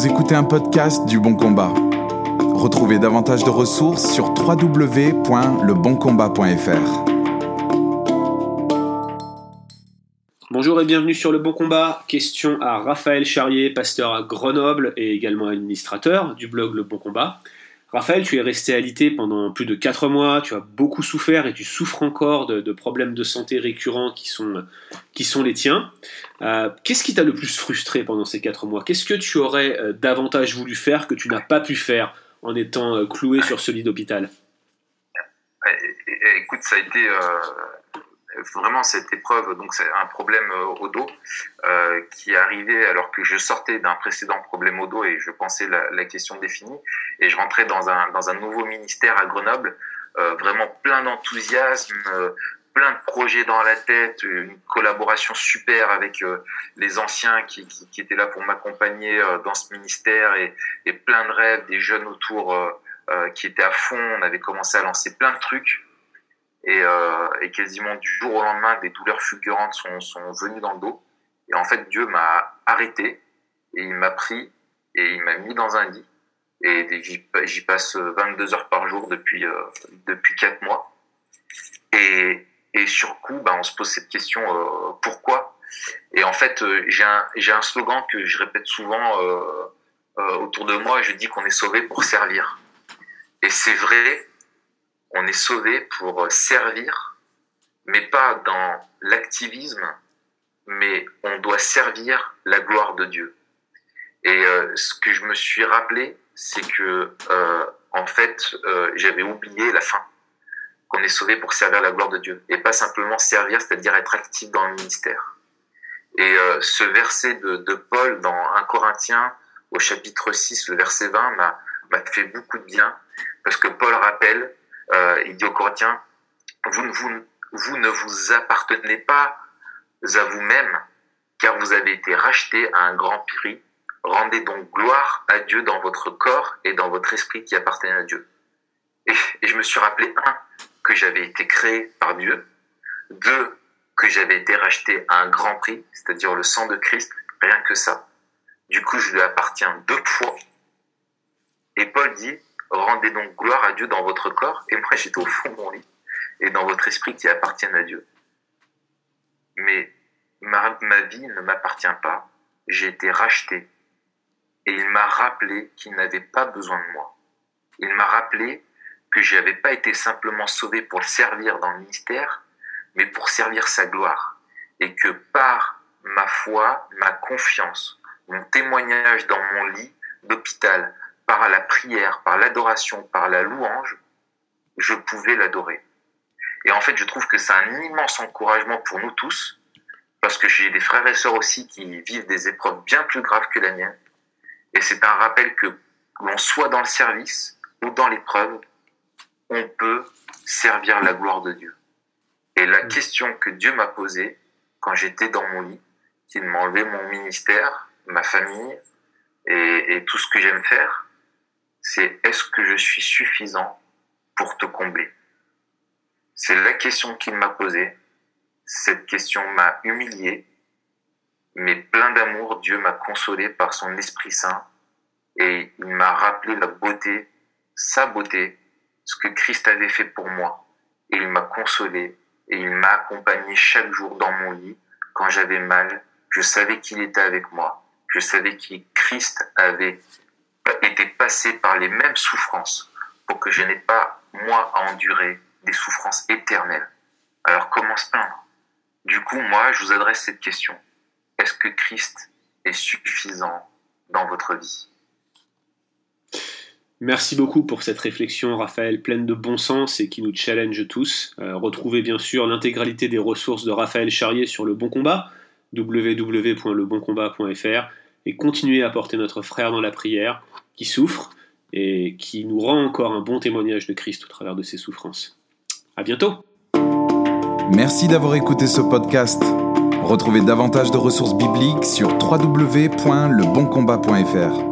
Vous écoutez un podcast du Bon Combat. Retrouvez davantage de ressources sur www.leboncombat.fr. Bonjour et bienvenue sur Le Bon Combat. Question à Raphaël Charrier, pasteur à Grenoble et également administrateur du blog Le Bon Combat. Raphaël, tu es resté alité pendant plus de 4 mois, tu as beaucoup souffert et tu souffres encore de, problèmes de santé récurrents qui sont, qui sont les tiens. Euh, qu'est-ce qui t'a le plus frustré pendant ces 4 mois? Qu'est-ce que tu aurais euh, davantage voulu faire que tu n'as pas pu faire en étant euh, cloué sur ce lit d'hôpital? Écoute, ça a été vraiment cette épreuve, donc c'est un problème euh, au dos euh, qui est arrivé alors que je sortais d'un précédent problème au dos et je pensais la, la, question définie. Et je rentrais dans un, dans un nouveau ministère à Grenoble, euh, vraiment plein d'enthousiasme, plein de projets dans la tête, une collaboration super avec les anciens qui, qui, étaient là pour m'accompagner dans ce ministère et, plein de rêves, des jeunes autour qui étaient à fond, on avait commencé à lancer plein de trucs et, euh, et, quasiment du jour au lendemain, des douleurs fulgurantes sont, sont venues dans le dos. Et en fait, Dieu m'a arrêté et il m'a pris et il m'a mis dans un lit. Et j'y passe 22 heures par jour depuis euh, depuis quatre mois. Et, et sur coup, bah, on se pose cette question euh, pourquoi? Et en fait, euh, j'ai un j'ai un slogan que je répète souvent euh, euh, autour de moi. Je dis qu'on est sauvé pour servir. Et c'est vrai on est sauvé pour servir, mais pas dans l'activisme, mais on doit servir la gloire de Dieu. Et euh, ce que je me suis rappelé, c'est que euh, en fait, euh, j'avais oublié la fin, qu'on est sauvé pour servir la gloire de Dieu, et pas simplement servir, c'est-à-dire être actif dans le ministère. Et ce verset de, de, Paul dans 1 Corinthiens au chapitre 6, le verset 20, m'a fait beaucoup de bien, parce que Paul rappelle euh, il dit aux Corinthiens, vous, vous, vous ne vous appartenez pas à vous-même, car vous avez été rachetés à un grand prix. Rendez donc gloire à Dieu dans votre corps et dans votre esprit qui appartiennent à Dieu. Et, et je me suis rappelé, un, que j'avais été créé par Dieu, deux, que j'avais été racheté à un grand prix, c'est-à-dire le sang de Christ, rien que ça. Du coup, je lui appartiens deux fois. Et Paul dit, rendez donc gloire à Dieu dans votre corps, et moi j'étais au fond de mon lit, et dans votre esprit qui appartiennent à Dieu. Mais ma, ma vie ne m'appartient pas, j'ai été racheté, et il m'a rappelé qu'il n'avait pas besoin de moi. Il m'a rappelé que je n'avais pas été simplement sauvé pour le servir dans le ministère, mais pour servir sa gloire. Et que par ma foi, ma confiance, mon témoignage dans mon lit d'hôpital, par la prière, par l'adoration, par la louange, je pouvais l'adorer. Et en fait, je trouve que c'est un immense encouragement pour nous tous, parce que j'ai des frères et sœurs aussi qui vivent des épreuves bien plus graves que la mienne. Et c'est un rappel que l'on soit dans le service ou dans l'épreuve, on peut servir la gloire de Dieu. Et la question que Dieu m'a posée quand j'étais dans mon lit, qui m'a enlevé mon ministère, ma famille et, et tout ce que j'aime faire, c'est est-ce que je suis suffisant pour te combler? C'est la question qu'il m'a posée. Cette question m'a humilié, mais plein d'amour, Dieu m'a consolé par son Esprit Saint et il m'a rappelé la beauté, sa beauté, ce que Christ avait fait pour moi. Et il m'a consolé et il m'a accompagné chaque jour dans mon lit quand j'avais mal. Je savais qu'il était avec moi. Je savais que Christ avait été passé par les mêmes souffrances pour que je n'ai pas, moi, à endurer des souffrances éternelles. Alors comment se plaindre? Du coup, moi, je vous adresse cette question. Est-ce que Christ est suffisant dans votre vie? Merci beaucoup pour cette réflexion, Raphaël, pleine de bon sens et qui nous challenge tous. Euh, retrouvez bien sûr l'intégralité des ressources de Raphaël Charrier sur le bon combat, www.leboncombat.fr et continuez à porter notre frère dans la prière qui souffre et qui nous rend encore un bon témoignage de Christ au travers de ses souffrances. À bientôt. Merci d'avoir écouté ce podcast. Retrouvez davantage de ressources bibliques sur www.leboncombat.fr.